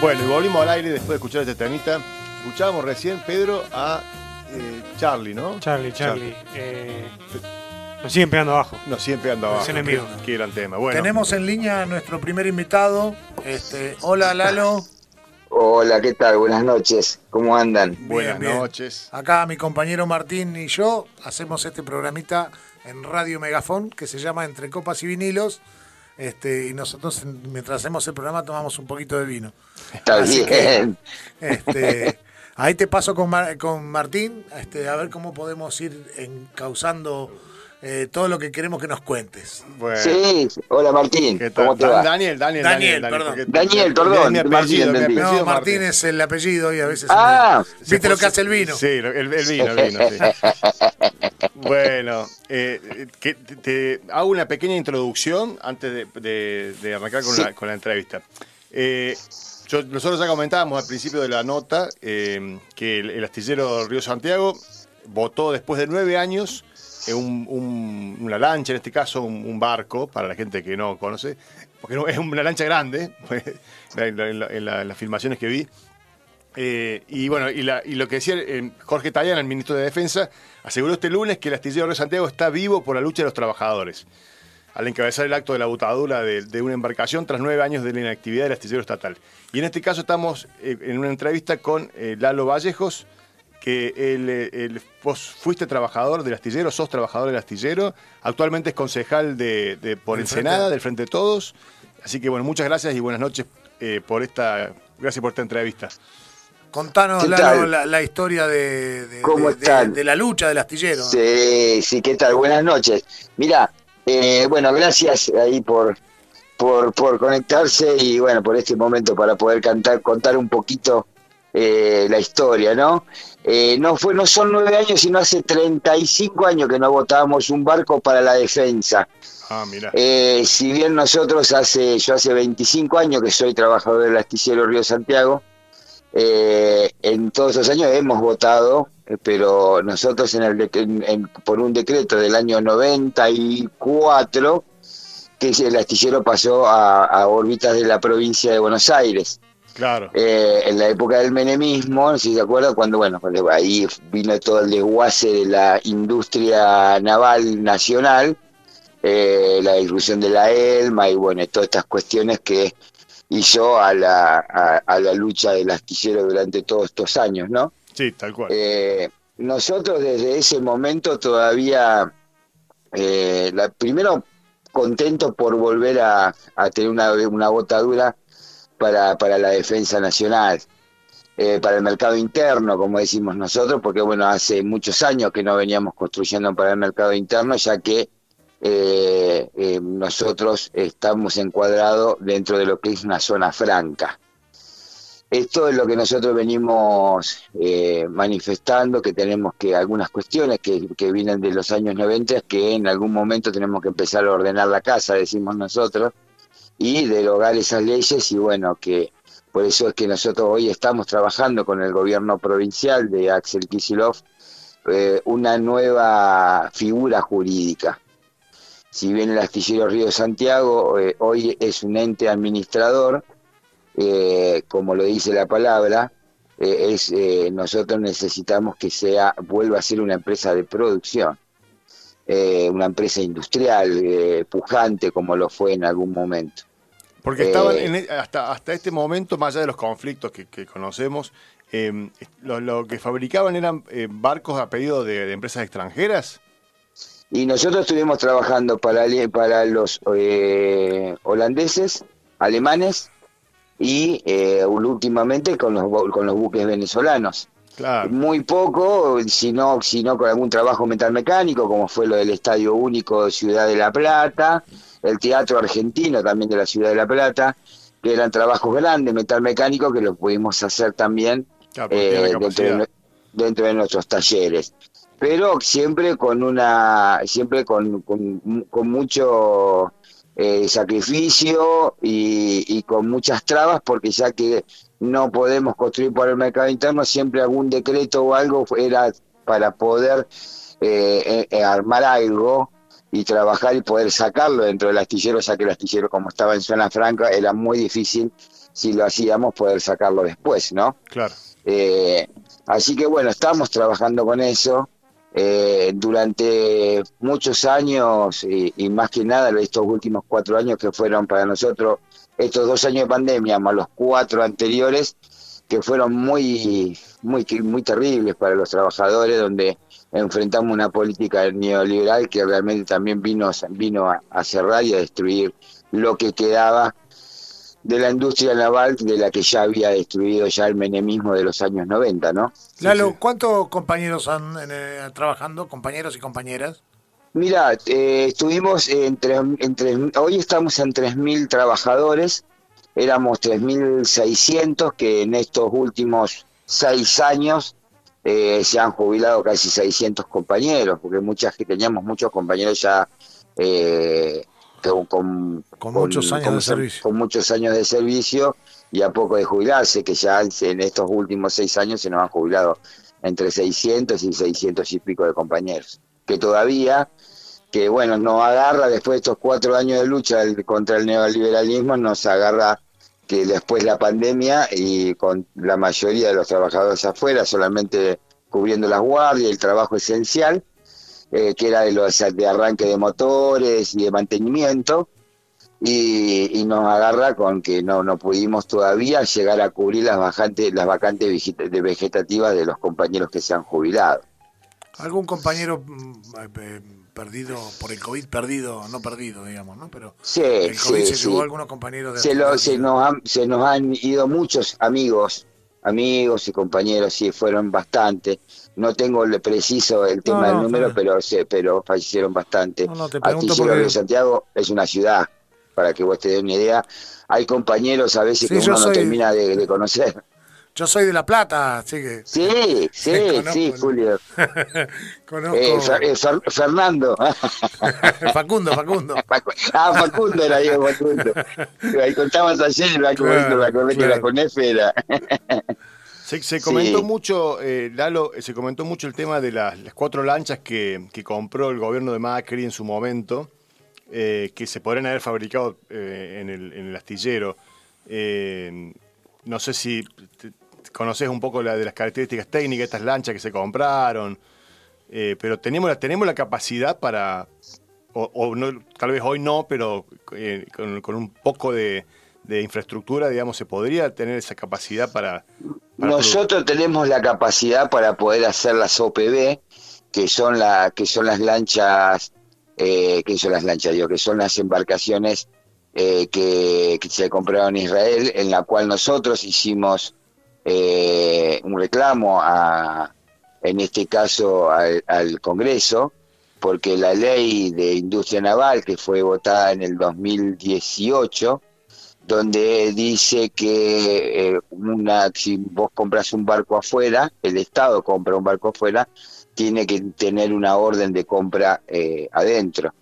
Bueno, y volvimos al aire después de escuchar este temita. Escuchábamos recién, Pedro, a eh, Charlie, ¿no? Charlie, Charlie. Eh, nos siguen pegando abajo. Nos siguen pegando abajo. Es enemigo. Qué, qué gran tema. Bueno, Tenemos en línea a nuestro primer invitado. Este, hola Lalo. Hola, ¿qué tal? Buenas noches. ¿Cómo andan? buenas bien, bien. noches. Acá mi compañero Martín y yo hacemos este programita en Radio Megafón que se llama Entre Copas y Vinilos. Este, y nosotros mientras hacemos el programa tomamos un poquito de vino. Está Así que- bien. Este, ahí te paso con, Mar- con Martín, este, a ver cómo podemos ir encauzando eh, todo lo que queremos que nos cuentes. Bueno, Sí, hola Martín. ¿qué tal? ¿Cómo te Dan- va? Daniel, Daniel, Daniel, Daniel. perdón. Daniel, perdón, Martín, apellido, No, Martín es el apellido y a veces Ah, viste lo que hace el vino. Sí, el, el vino, el vino, sí. Bueno, eh, que te, te hago una pequeña introducción antes de, de- de arrancar con, Sí. la, con la entrevista. Eh, yo- nosotros ya comentábamos al principio de la nota eh, que el, el astillero Río Santiago votó después de nueve años un- un- una lancha, en este caso un, barco, para la gente que no conoce, porque es una lancha grande, en, la- en la- en la- en las filmaciones que vi. Eh, y bueno, y, lo que decía eh, Jorge Tayana, el ministro de Defensa, aseguró este lunes que el astillero de Santiago está vivo por la lucha de los trabajadores, al encabezar el acto de la botadura de, una embarcación tras nueve años de la inactividad del astillero estatal. Y en este caso estamos eh, en una entrevista con Lalo Vallejos, vos fuiste trabajador del astillero, sos trabajador del astillero, actualmente es concejal de, de por Ensenada, del Frente de Todos. Así que bueno, muchas gracias y buenas noches eh, por esta, gracias por esta entrevista. Contanos, la, la historia de, de- ¿Cómo de- de- están? de la lucha del astillero. Sí, sí, ¿qué tal? Buenas noches. Mira, eh, bueno, gracias ahí por, por, por conectarse y bueno, por este momento para poder cantar, contar un poquito eh, la historia, ¿no? Eh, no fue, no son nueve años, sino hace 35 años que no votábamos un barco para la defensa. Ah, mira. Eh, si bien nosotros hace, yo hace 25 años que soy trabajador del astillero Río Santiago, eh, en todos esos años hemos votado, eh, pero nosotros en el en- en- por un decreto del año 94, que el astillero pasó a, a órbitas de la provincia de Buenos Aires. Claro. Eh, en la época del menemismo, si se acuerdan, cuando bueno, ahí vino todo el desguace de la industria naval nacional, eh, la discusión de la ELMA y bueno, todas estas cuestiones que hizo a la, a, a la lucha del astillero durante todos estos años, ¿no? Sí, tal cual. Eh, nosotros desde ese momento todavía, la, primero contentos por volver a, a tener una, una botadura para, para la defensa nacional, eh, para el mercado interno, como decimos nosotros, porque bueno, hace muchos años que no veníamos construyendo para el mercado interno, ya que eh, eh, nosotros estamos encuadrados dentro de lo que es una zona franca. Esto es lo que nosotros venimos eh, manifestando, que tenemos que algunas cuestiones que, que vienen de los años 90, que en algún momento tenemos que empezar a ordenar la casa, decimos nosotros, y derogar esas leyes y bueno, que por eso es que nosotros hoy estamos trabajando con el gobierno provincial de Axel Kisilov eh, una nueva figura jurídica. Si bien el astillero Río Santiago eh, hoy es un ente administrador, eh, como lo dice la palabra, es nosotros necesitamos que sea vuelva a ser una empresa de producción, eh, una empresa industrial eh, pujante como lo fue en algún momento. Porque Eh, estaban en e- hasta, hasta este momento, más allá de los conflictos que, que conocemos, eh, lo, lo que fabricaban eran eh, barcos a pedido de, de empresas extranjeras. Y nosotros estuvimos trabajando para, para los eh, holandeses, alemanes y eh, últimamente con los, con los buques venezolanos. Claro. Muy poco, sino, sino con algún trabajo metalmecánico, como fue lo del Estadio Único de Ciudad de la Plata, el Teatro Argentino también de la Ciudad de la Plata, que eran trabajos grandes, metalmecánicos, que los pudimos hacer también Claro, eh, dentro, de, dentro nuestros talleres. Pero siempre con una, siempre con, con, con mucho eh, sacrificio y, y con muchas trabas, porque ya que no podemos construir para el mercado interno, siempre algún decreto o algo era para poder eh, eh, eh, armar algo y trabajar y poder sacarlo dentro del astillero, ya que el astillero como estaba en zona franca era muy difícil si lo hacíamos, poder sacarlo después, ¿no? Claro. Eh, así que bueno, estamos trabajando con eso. Eh, durante muchos años y, más que nada estos últimos cuatro años que fueron para nosotros, estos dos años de pandemia más los cuatro anteriores, que fueron muy, muy, muy terribles para los trabajadores, donde enfrentamos una política neoliberal que realmente también vino, vino a cerrar y a destruir lo que quedaba de la industria naval de la que ya había destruido ya el menemismo de los años 90, ¿no? Lalo. ¿cuántos compañeros han eh, trabajando, compañeros y compañeras? Mira, eh, estuvimos entre, entre, hoy estamos en 3.000 trabajadores, éramos 3.600 que en estos últimos seis años eh, se han jubilado casi 600 compañeros, porque muchas teníamos muchos compañeros ya eh, con, con, Con muchos años de se- servicio. Con muchos años de servicio y a poco de jubilarse, que ya en estos últimos seis años se nos han jubilado entre 600 y 600 y pico de compañeros, que todavía, que bueno, nos agarra después de estos cuatro años de lucha contra el neoliberalismo, nos agarra que después la pandemia y con la mayoría de los trabajadores afuera, solamente cubriendo las guardias, el trabajo esencial, eh, que era de los de arranque de motores y de mantenimiento, y, y nos agarra con que no no pudimos todavía llegar a cubrir las vacantes las vacantes vegetativas de los compañeros que se han jubilado. ¿Algún compañero mm, eh, perdido por el COVID, perdido, no perdido, digamos, ¿no? Pero Sí, el COVID sí, se sí. llevó a algunos compañeros de se, lo- se nos han, se nos han ido muchos amigos, amigos y compañeros, sí, fueron bastante. No tengo el preciso el tema No, del número, pero se, pero fallecieron bastante. No, te porque- de Santiago es una ciudad, para que vos te des una idea. Hay compañeros a veces Sí, que uno no termina de, de conocer. Yo soy de La Plata, así que Sí, sí, Conozco, sí. Julio. conozco. Eh, Fer- eh, Fer- Fernando. Facundo, Facundo. Facu- Ah, Facundo era yo, Facundo. Ahí contabas ayer, acordé, Claro, que claro. era con F, era. Se, se comentó Sí. mucho, eh, Lalo, se comentó mucho el tema de las, las cuatro lanchas que, que compró el gobierno de Macri en su momento, eh, que se podrían haber fabricado eh, en, el, en el astillero. Eh, no sé si conoces un poco la, de las características técnicas de estas lanchas que se compraron, eh, pero tenemos la, tenemos la capacidad para, o, o no, tal vez hoy no, pero eh, con, con un poco de, de infraestructura, digamos, se podría tener esa capacidad para... Nosotros tenemos la capacidad para poder hacer las OPB, que son la, que son las lanchas, eh, que son las lanchas, digo, que son las embarcaciones eh, que, se compraron en Israel, en la cual nosotros hicimos eh, un reclamo a, en este caso al, al Congreso, porque la ley de industria naval que fue votada en el 2018 donde dice que eh, una, si vos compras un barco afuera, el Estado compra un barco afuera, tiene que tener una orden de compra eh, adentro.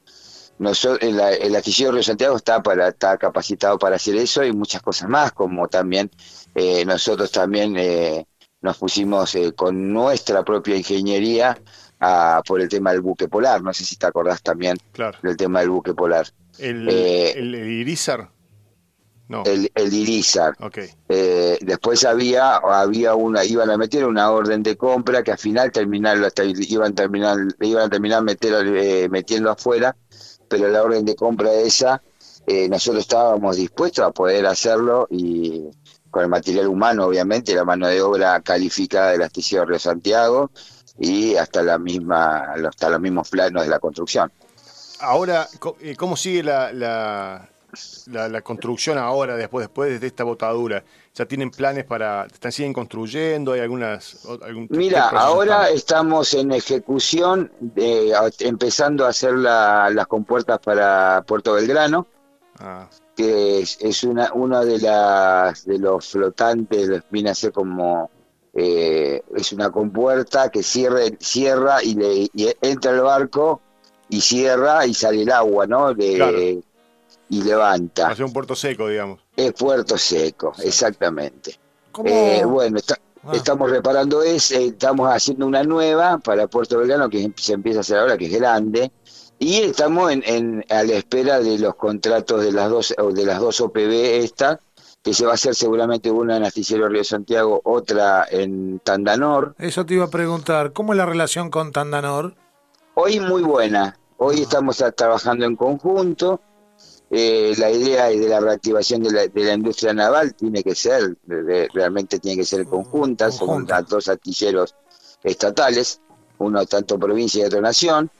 Nosotros, el, el astillero Río Santiago está para está capacitado para hacer eso y muchas cosas más, como también eh, nosotros también eh, nos pusimos eh, con nuestra propia ingeniería a, por el tema del buque polar. No sé si te acordás también Claro. del tema del buque polar. El, el, el Irizar. No. El, el Irizar. Ok. Eh, después había había una iban a meter una orden de compra que al final terminar iban a terminar iban a terminar meter, eh, metiendo afuera pero la orden de compra esa eh, nosotros estábamos dispuestos a poder hacerlo y con el material humano obviamente la mano de obra calificada del astillero Río Santiago y hasta la misma hasta los mismos planos de la construcción Ahora, ¿cómo sigue la, la, la, la construcción ahora, después, después de esta botadura? ¿Ya tienen planes para, están, siguen construyendo? ¿Hay algunas? algún- Mira, ahora están? estamos en ejecución, de, empezando a hacer la- las compuertas para Puerto Belgrano, Ah, que es, es una uno de las de los flotantes, viene a ser como eh, es una compuerta que cierra, cierra y, le, y entra el barco y cierra y sale el agua, ¿no? Claro. Y levanta. hacer un puerto seco, digamos. Es puerto seco, exactamente. ¿Cómo? Eh, bueno, está- Ah. estamos reparando esa, estamos haciendo una nueva para Puerto Belgrano que se empieza a hacer ahora, que es grande, y estamos en, en- a la espera de los contratos de las dos o de las dos OPB estas que se va a hacer seguramente una en Astillero Río Santiago, otra en Tandanor. Eso te iba a preguntar, ¿cómo es la relación con Tandanor? Hoy muy buena, hoy estamos a- trabajando en conjunto. Eh, la idea de la reactivación de la, de la industria naval tiene que ser, de- realmente tiene que ser conjunta, son dos astilleros estatales, uno tanto provincia y otro nación,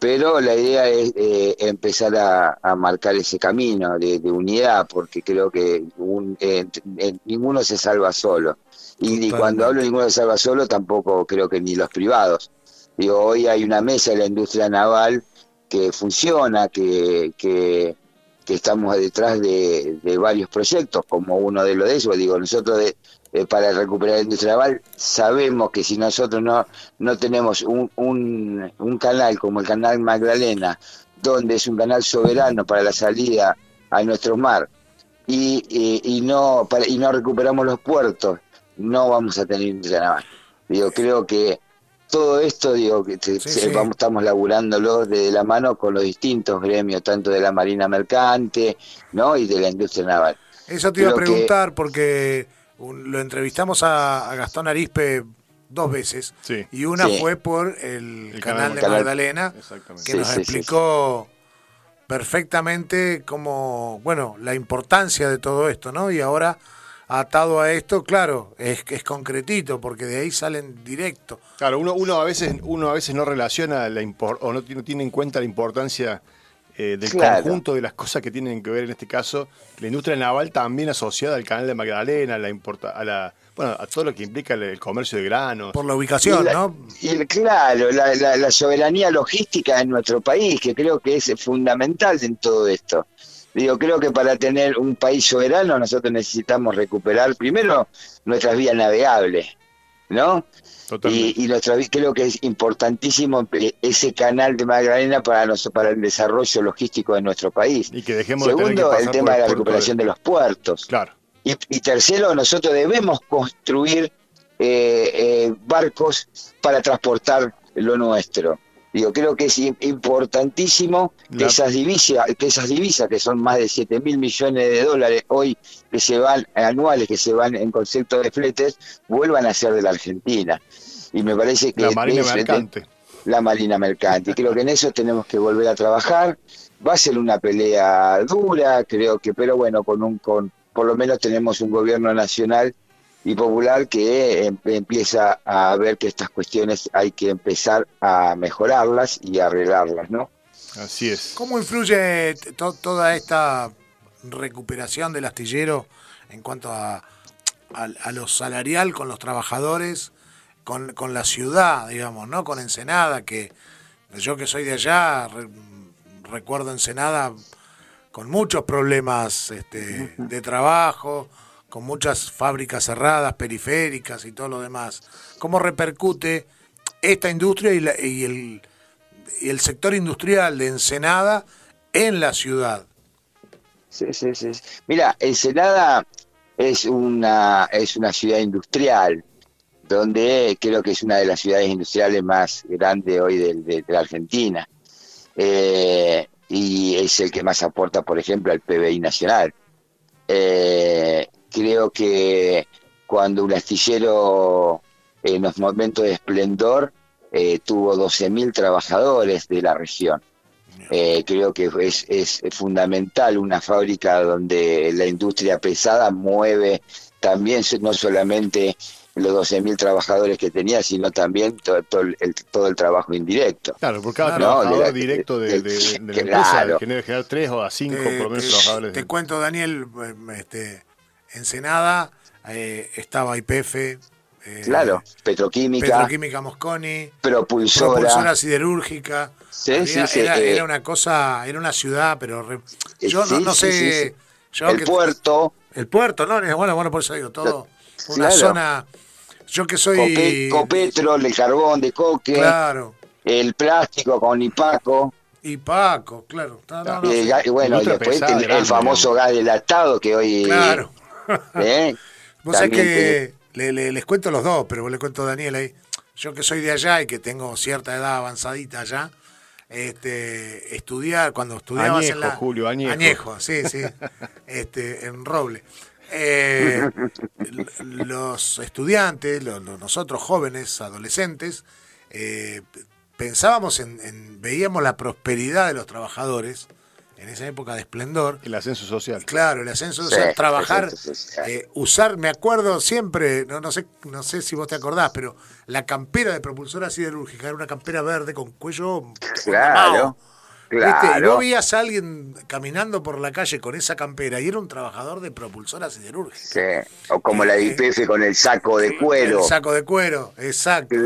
pero la idea es eh, empezar a, a marcar ese camino de, de unidad, porque creo que un- eh, ninguno se salva solo. Y, cuando hablo de ninguno se salva solo, tampoco creo que ni los privados. Digo, hoy hay una mesa de la industria naval que funciona, que, que, estamos detrás de, varios proyectos, como uno de los de esos. Digo, nosotros de- para recuperar la industria naval sabemos que si nosotros no, no tenemos un, un, un canal como el canal Magdalena, donde es un canal soberano para la salida a nuestro mar, y, y, y no para, y no recuperamos los puertos, no vamos a tener industria naval. Digo, creo que todo esto, digo, que te- Sí, se- sí. vamos, estamos laburándolo de la mano con los distintos gremios, tanto de la Marina Mercante, ¿no? y de la industria naval. Eso te iba a Creo que- preguntar porque un- lo entrevistamos a, a Gastón Arispe dos veces Sí. y una Sí. fue por el, El canal, canal de Magdalena que Sí, nos sí, sí, explicó perfectamente cómo, bueno, la importancia de todo esto, ¿no? Y ahora atado a esto, claro, es es concretito porque de ahí salen directo. Claro, uno, uno a veces uno a veces no relaciona la impor- o no, tiene- no tiene en cuenta la importancia eh, del Claro. conjunto de las cosas que tienen que ver en este caso la industria naval también asociada al canal de Magdalena, la importa, a la bueno a todo lo que implica el, el comercio de granos. Por la ubicación, Y la- ¿no? Y el- claro, la, la- la soberanía logística en nuestro país, que creo que es fundamental en todo esto. Digo, creo que para tener un país soberano nosotros necesitamos recuperar primero nuestras vías navegables, ¿no? Totalmente. Y, y nuestra, creo que es importantísimo eh, ese canal de Magdalena para, nos- para el desarrollo logístico de nuestro país. Y que dejemos de tener que Segundo, pasar el tema de la recuperación de los puertos. Claro. Y, y tercero, nosotros debemos construir eh, eh, barcos para transportar lo nuestro. Digo, creo que es im- importantísimo que La- esas divisas, que esas divisas que son más de 7 mil millones de dólares hoy que se van anuales, que se van en concepto de fletes, vuelvan a ser de la Argentina. Y me parece que La marina es- mercante. la Marina Mercante. Creo que en eso tenemos que volver a trabajar. Va a ser una pelea dura, creo que, pero bueno, con un, con, por lo menos tenemos un gobierno nacional y popular que em- empieza a ver que estas cuestiones hay que empezar a mejorarlas y arreglarlas, ¿no? Así es. ¿Cómo influye to- toda esta recuperación del astillero en cuanto a, a, a lo salarial con los trabajadores, con, con la ciudad, digamos, ¿no? Con Ensenada, que yo que soy de allá, re- recuerdo Ensenada con muchos problemas este, de trabajo, con muchas fábricas cerradas, periféricas y todo lo demás. ¿Cómo repercute esta industria y, la- y el, y el sector industrial de Ensenada en la ciudad? Sí, sí, sí. Mira, Ensenada es una, es una ciudad industrial, donde creo que es una de las ciudades industriales más grandes hoy de, la Argentina. Eh, y es el que más aporta, por ejemplo, al PBI nacional. Eh, creo que cuando un astillero en los momentos de esplendor eh, tuvo 12.000 trabajadores de la región. Eh, creo que es, es fundamental una fábrica donde la industria pesada mueve también no solamente los 12.000 trabajadores que tenía, sino también todo, todo el, todo el trabajo indirecto. Claro, por cada Claro, trabajador de la- directo de, de- de la empresa Claro. genera generar tres o a cinco Te- por lo menos trabajadores. Te cuento, Daniel, eh, este, Ensenada, eh, estaba IPF, eh, Claro, petroquímica, Petroquímica Mosconi, propulsora. propulsora siderúrgica. Sí, Había- sí, sí, era, eh, era una cosa, era una ciudad, pero re- yo no, sí, no sí, sé. sí, sí. yo el que- puerto, El puerto, ¿no? Bueno, bueno, por eso digo, todo. Una Claro. zona. Yo que soy. Cope- Copetrol, el carbón de coque, Claro. el plástico con Ipaco, Y Paco, claro. No, no, no, sí. ga- y bueno, y después pesada, el, el famoso gas delatado que hoy... Claro. ¿Eh? Vos sabés que le- le- les cuento los dos, pero vos le cuento a Daniel ahí. Yo que soy de allá y que tengo cierta edad avanzadita allá, este, estudiar, cuando estudiabas Añejo, en la... Julio, añejo. Añejo, sí, sí, este, en Roble. Eh, los estudiantes, nosotros jóvenes, adolescentes, eh, pensábamos en, veíamos la prosperidad de los trabajadores en esa época de esplendor. El ascenso social. Claro, el ascenso social, trabajar, eh, usar, me acuerdo siempre, no, no, sé, no sé si vos te acordás, pero la campera de propulsora siderúrgica era una campera verde con cuello claro. Claro. Y vos veías a alguien caminando por la calle con esa campera y era un trabajador de propulsora siderúrgica. Sí. O como la eh, IPF con el saco de cuero. El saco de cuero, exacto.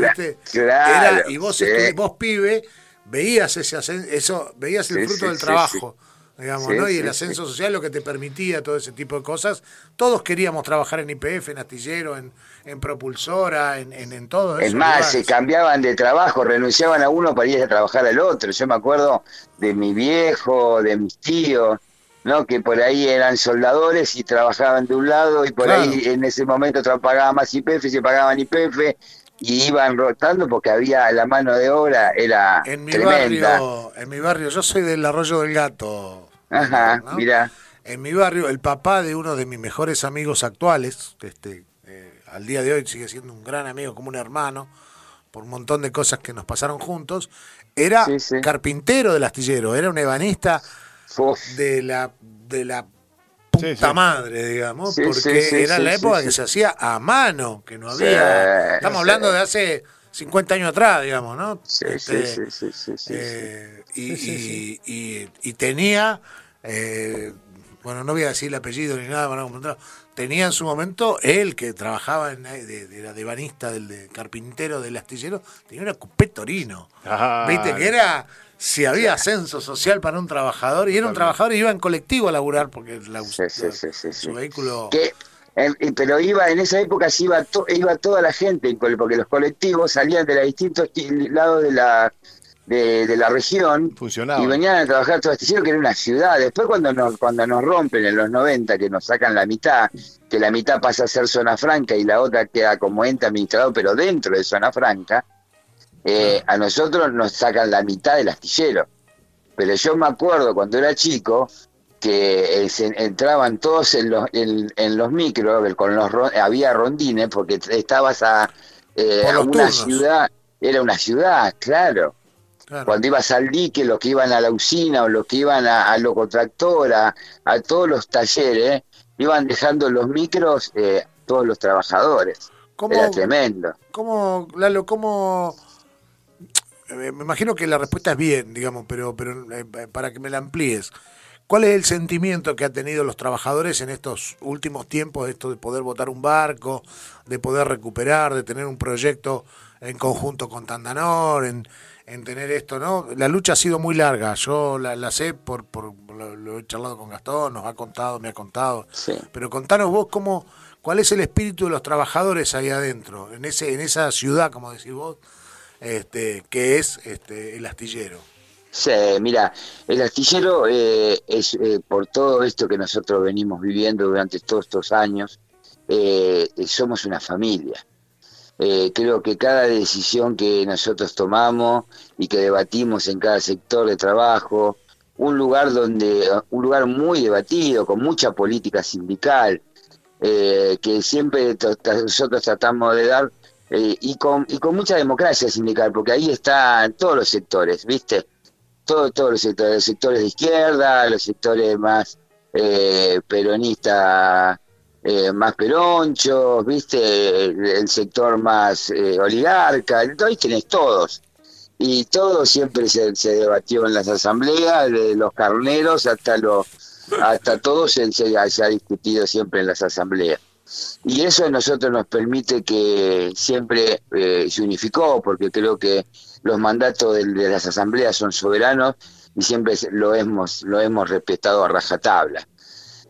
Claro. y vos, vos, pibe, veías ese eso, veías el fruto del trabajo digamos, ¿no? y el ascenso social lo que te permitía todo ese tipo de cosas. Todos queríamos trabajar en IPF, en astillero, en, en propulsora, en, en, en todo eso. Es más, se cambiaban de trabajo, renunciaban a uno para ir a trabajar al otro. Yo me acuerdo de mi viejo, de mis tíos, ¿no? que por ahí eran soldadores y trabajaban de un lado y por ahí en ese momento pagaban más IPF, se pagaban IPF y iban rotando porque había la mano de obra era en mi tremenda. barrio en mi barrio yo soy del arroyo del gato Ajá, mira. En mi barrio, el papá de uno de mis mejores amigos actuales, este, eh, al día de hoy sigue siendo un gran amigo, como un hermano, por un montón de cosas que nos pasaron juntos, era carpintero del astillero, era un ebanista de la de la puta madre, digamos, porque era la época que se hacía a mano, que no había. estamos hablando de hace 50 años atrás, digamos, ¿no? Sí, sí, sí, sí, y, tenía, eh, bueno, no voy a decir el apellido ni nada, para tenía en su momento él que trabajaba en, de, de, la devanista del carpintero del astillero, tenía una cupé torino. Ah, Viste que era si había ascenso social para un trabajador y era un trabajador y iba en colectivo a laburar porque la, su vehículo pero iba en esa época sí iba, iba toda la gente, porque los colectivos salían de los distintos lados de la de, la región y venían a trabajar todo este que era una ciudad. Después cuando nos, cuando nos rompen en los 90, que nos sacan la mitad, que la mitad pasa a ser zona franca y la otra queda como ente administrado, pero dentro de zona franca, eh, a nosotros nos sacan la mitad del astillero. Pero yo me acuerdo cuando era chico, que eh, entraban todos en los, en, los micros, con los, había rondines, porque estabas a, eh, una ciudad, era una ciudad, claro. Cuando ibas al dique, los que iban a la usina o los que iban a, a locotractora, a todos los talleres, iban dejando los micros eh, todos los trabajadores. era tremendo. ¿Cómo, Lalo, cómo... Me imagino que la respuesta es bien, digamos, pero, pero para que me la amplíes. ¿Cuál es el sentimiento que han tenido los trabajadores en estos últimos tiempos, esto de poder votar un barco, de poder recuperar, de tener un proyecto en conjunto con Tandanor, en, en tener esto, ¿no? La lucha ha sido muy larga, yo la, sé por, por lo, he charlado con Gastón, nos ha contado, me ha contado, pero contanos vos cómo, cuál es el espíritu de los trabajadores ahí adentro, en ese, en esa ciudad, como decís vos, este, que es este, el astillero. Sí, mira, el astillero eh, es eh, por todo esto que nosotros venimos viviendo durante todos estos años, eh, somos una familia. Creo que cada decisión que nosotros tomamos y que debatimos en cada sector de trabajo, un lugar donde, un lugar muy debatido, con mucha política sindical, que siempre nosotros tratamos de dar y con y con mucha democracia sindical, porque ahí están todos los sectores, ¿viste? todos los sectores, los sectores de izquierda, los sectores más eh, peronistas, eh, más peronchos, viste, el, sector más eh, oligarca, ahí tenés todos. Y todo siempre se, debatió en las asambleas, de los carneros hasta los hasta todo se, se, ha discutido siempre en las asambleas. Y eso a nosotros nos permite que siempre eh, se unificó, porque creo que los mandatos de, las asambleas son soberanos y siempre lo hemos, lo hemos respetado a rajatabla.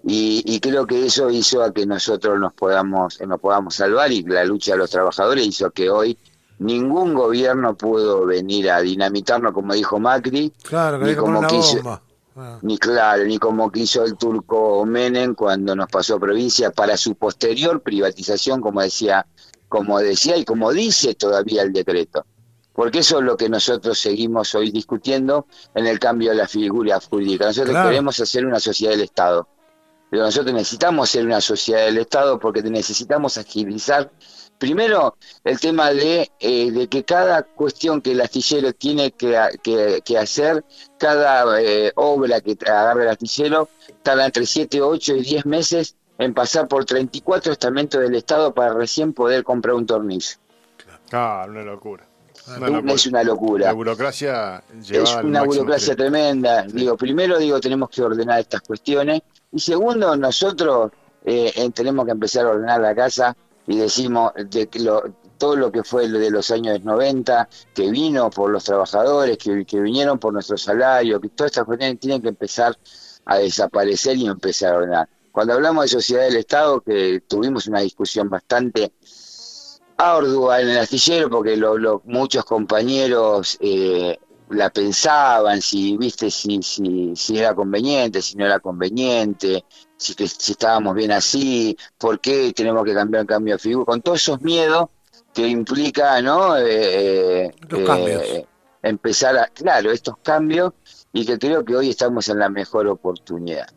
Y, creo que eso hizo a que nosotros nos podamos, nos podamos salvar y la lucha de los trabajadores hizo que hoy ningún gobierno pudo venir a dinamitarnos como dijo Macri, claro, ni como quiso, ah. ni claro, ni como quiso el turco Menem cuando nos pasó provincia para su posterior privatización, como decía, como decía y como dice todavía el decreto porque eso es lo que nosotros seguimos hoy discutiendo en el cambio de la figura jurídica. Nosotros queremos hacer una sociedad del Estado. Pero nosotros necesitamos ser una sociedad del Estado porque necesitamos agilizar Primero, el tema de, eh, de que cada cuestión que el astillero tiene que, que, hacer, cada eh, obra que agarre el astillero, tarda entre 7, 8 y 10 meses en pasar por 34 estamentos del Estado para recién poder comprar un tornillo. Ah, una locura. Es una locura. La burocracia Es una burocracia tremenda. Digo, primero digo, tenemos que ordenar estas cuestiones. Y segundo, nosotros eh, tenemos que empezar a ordenar la casa y decimos de que lo, todo lo que fue de los años 90, que vino por los trabajadores, que, que vinieron por nuestro salario, que todas estas cuestiones tienen que empezar a desaparecer y empezar a ordenar. Cuando hablamos de sociedad del Estado, que tuvimos una discusión bastante ardua en el astillero, porque lo, muchos compañeros eh, la pensaban, si viste si, si, si era conveniente, si no era conveniente, si, si estábamos bien así, por qué tenemos que cambiar el cambio de figura, con todos esos miedos que implica, ¿no? Eh, eh, eh, empezar a, claro, estos cambios y que creo que hoy estamos en la mejor oportunidad.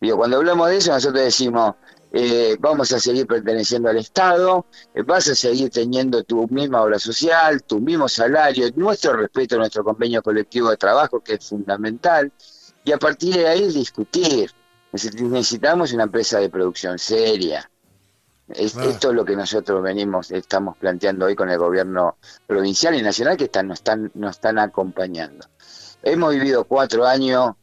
Digo, cuando hablamos de eso, nosotros decimos, eh, vamos a seguir perteneciendo al Estado, eh, vas a seguir teniendo tu misma obra social, tu mismo salario, nuestro respeto a nuestro convenio colectivo de trabajo, que es fundamental, y a partir de ahí discutir. Necesitamos una empresa de producción seria. Esto es lo que nosotros venimos, estamos planteando hoy con el gobierno provincial y nacional que están, nos, están, nos están acompañando. Hemos vivido cuatro años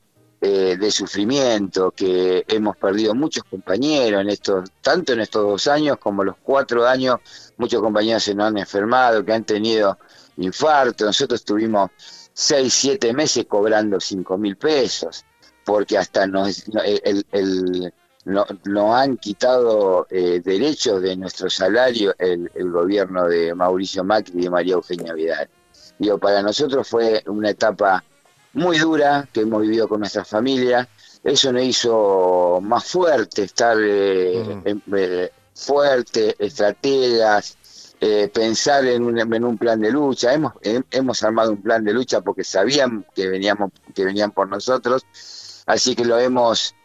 eh, de sufrimiento, que hemos perdido muchos compañeros en estos, tanto en estos dos años como los cuatro años, muchos compañeros se nos han enfermado, que han tenido infarto, nosotros tuvimos seis, siete meses cobrando cinco mil pesos, porque hasta nos, el, el, no, han quitado eh, derechos de nuestro salario el, el, gobierno de Mauricio Macri y de María Eugenia Vidal. Digo, para nosotros fue una etapa muy dura que hemos vivido con nuestra familia. Eso nos hizo más fuerte, estar eh, fuerte, estrategas, eh, pensar en un, en un, plan de lucha. Hemos, hemos armado un plan de lucha porque sabían que veníamos, que venían por nosotros, así que lo hemos,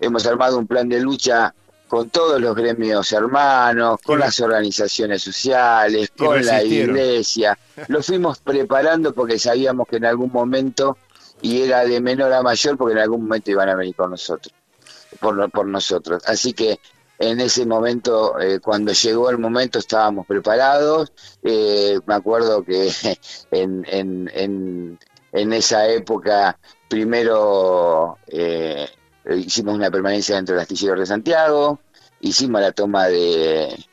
hemos armado un plan de lucha con todos los gremios hermanos, con las organizaciones sociales, con la iglesia. Lo fuimos preparando porque sabíamos que en algún momento y era de menor a mayor porque en algún momento iban a venir con nosotros, por, por nosotros. Así que en ese momento, eh, cuando llegó el momento, estábamos preparados. Eh, me acuerdo que en, en, en, esa época, primero eh, hicimos una permanencia dentro del astillero de Santiago, hicimos la toma de,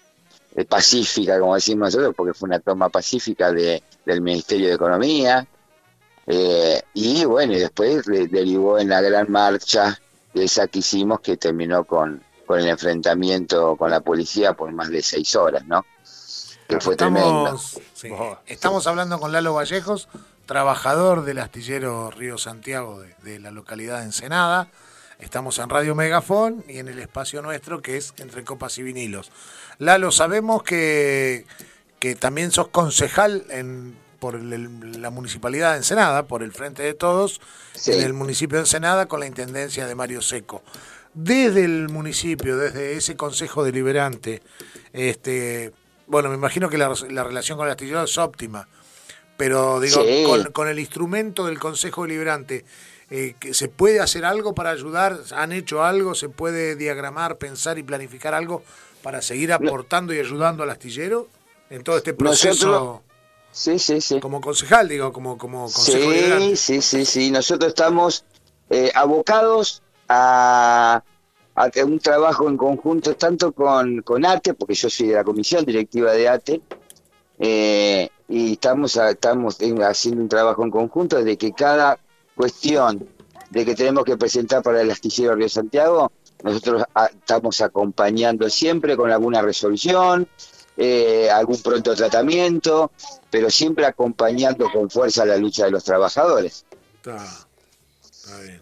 pacífica, como decimos nosotros, porque fue una toma pacífica de, del Ministerio de Economía. Eh, y bueno, y después derivó en la gran marcha esa que hicimos que terminó con, con el enfrentamiento con la policía por más de seis horas, ¿no? Que fue estamos, tremendo. Estamos hablando con Lalo Vallejos, trabajador del astillero Río Santiago de, de, la localidad de Ensenada. Estamos en Radio Megafón y en el espacio nuestro que es Entre Copas y Vinilos. Lalo, sabemos que, que también sos concejal en por la municipalidad de Ensenada, por el Frente de Todos, en el municipio de Ensenada con la intendencia de Mario Seco. Desde el municipio, desde ese consejo deliberante, este, bueno, me imagino que la, relación con el astillero es óptima, pero digo, con, el instrumento del consejo deliberante, eh, ¿se puede hacer algo para ayudar? ¿Han hecho algo? ¿Se puede diagramar, pensar y planificar algo para seguir aportando y ayudando al astillero en todo este proceso? Sí, sí, sí. Como concejal, digo, como, como consejo Sí, sí, sí, sí. Nosotros estamos eh, abocados a, a un trabajo en conjunto tanto con, con ATE, porque yo soy de la comisión directiva de ATE, eh, y estamos, estamos haciendo un trabajo en conjunto de que cada cuestión de que tenemos que presentar para el astillero Río Santiago, nosotros estamos acompañando siempre con alguna resolución, eh, algún pronto tratamiento, pero siempre acompañando con fuerza la lucha de los trabajadores. Está, está bien,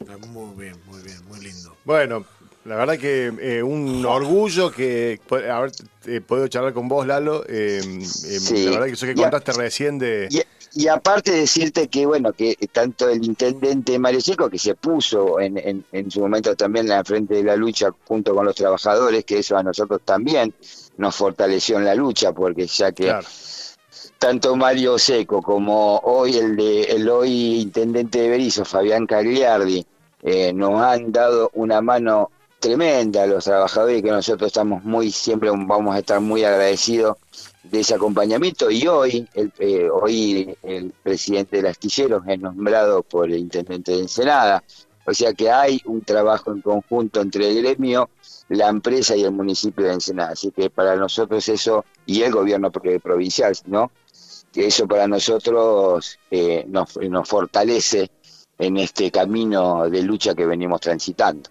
está muy bien, muy bien, muy lindo. Bueno, la verdad que eh, un orgullo que haber eh, podido charlar con vos, Lalo. La verdad que eso que contaste recién de, y aparte decirte que, bueno, que tanto el intendente Mario Seco, que se puso en, en, en su momento también en la frente de la lucha junto con los trabajadores, que eso a nosotros también nos fortaleció en la lucha, porque ya que Claro. tanto Mario Seco como hoy el de el hoy intendente de Berizo, Fabián Cagliardi, eh, nos han dado una mano tremenda a los trabajadores y que nosotros estamos muy siempre vamos a estar muy agradecidos de ese acompañamiento y hoy el, eh, hoy el presidente del astillero es nombrado por el intendente de Ensenada o sea que hay un trabajo en conjunto entre el gremio la empresa y el municipio de Ensenada así que para nosotros eso y el gobierno pro- provincial no que eso para nosotros eh, nos, nos fortalece en este camino de lucha que venimos transitando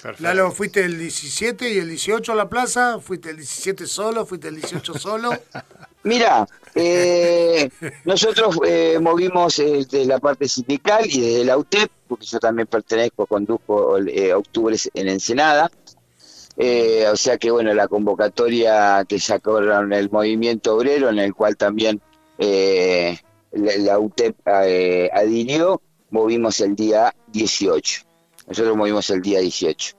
Perfecto. Lalo, ¿fuiste el 17 y el 18 a la plaza? ¿Fuiste el 17 solo? ¿Fuiste el 18 solo? Mira, eh, nosotros eh, movimos eh, desde la parte sindical y desde la UTEP, porque yo también pertenezco, conduzco eh, Octubres en Ensenada. Eh, o sea que, bueno, la convocatoria que sacaron el movimiento obrero, en el cual también eh, la, la UTEP eh, adhirió, movimos el día 18. Nosotros movimos el día 18.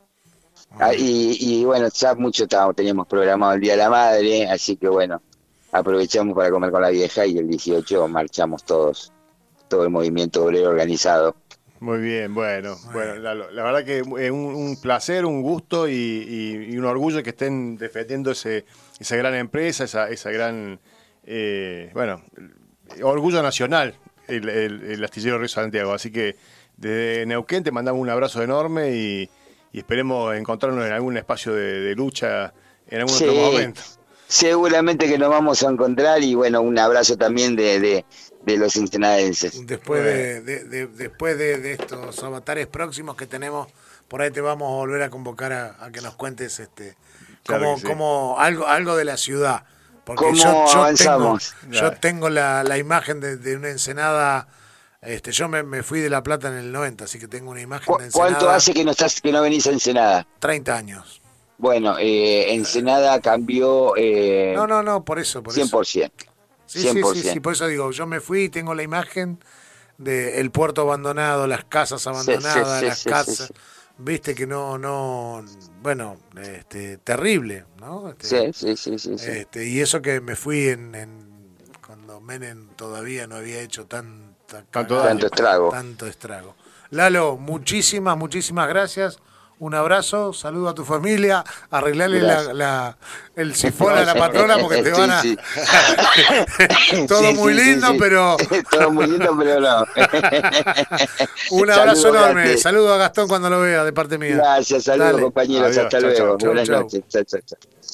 Ah, y, y bueno, ya mucho estábamos, teníamos programado el Día de la Madre, así que bueno, aprovechamos para comer con la vieja y el 18 marchamos todos, todo el movimiento obrero organizado. Muy bien, bueno, bueno, Lalo, la verdad que es un, un placer, un gusto y, y- y un orgullo que estén defendiendo ese, esa gran empresa, esa, esa gran, eh, bueno, orgullo nacional, el, el- el astillero Río Santiago. Así que desde Neuquén te mandamos un abrazo enorme y, y esperemos encontrarnos en algún espacio de, de lucha en algún otro momento. Seguramente que nos vamos a encontrar y bueno, un abrazo también de, de, de los ensenadenses. Después de, de- de- después de, de estos avatares próximos que tenemos, por ahí te vamos a volver a convocar a, a que nos cuentes este Claro como, sí. como algo, algo de la ciudad. Porque ¿Cómo yo, yo avanzamos? tengo, yo tengo la, la imagen de, de una ensenada. Este, yo me, me fui de La Plata en el 90, así que tengo una imagen ¿Cu- de Ensenada. ¿Cuánto hace que no, estás, que no venís a Ensenada? 30 años. Bueno, eh, Ensenada cambió eh, No, no, no, por eso, por eso. 100%. Sí, sí, sí, 100%. sí, por eso digo, yo me fui y tengo la imagen del puerto abandonado, las casas abandonadas, sí, las sí, sí, casas, sí. viste que no, no, bueno, este, terrible, ¿no? Este, Sí, sí, sí, sí. sí. este, y eso que me fui en, en- cuando Menem todavía no había hecho tanta Tanto cagada, Tanto estrago. tanto estrago. Lalo, muchísimas, muchísimas gracias. Un abrazo, saludo a tu familia, arreglarle la, el sifón a la patrona porque te van a... sí. Todo Sí, muy lindo, pero Todo muy lindo, pero no. un abrazo enorme. Saludo a Gastón cuando lo vea, de parte mía. Gracias, saludos Dale. compañeros, Adiós, hasta chau, luego. chau. Buenas chau. noches.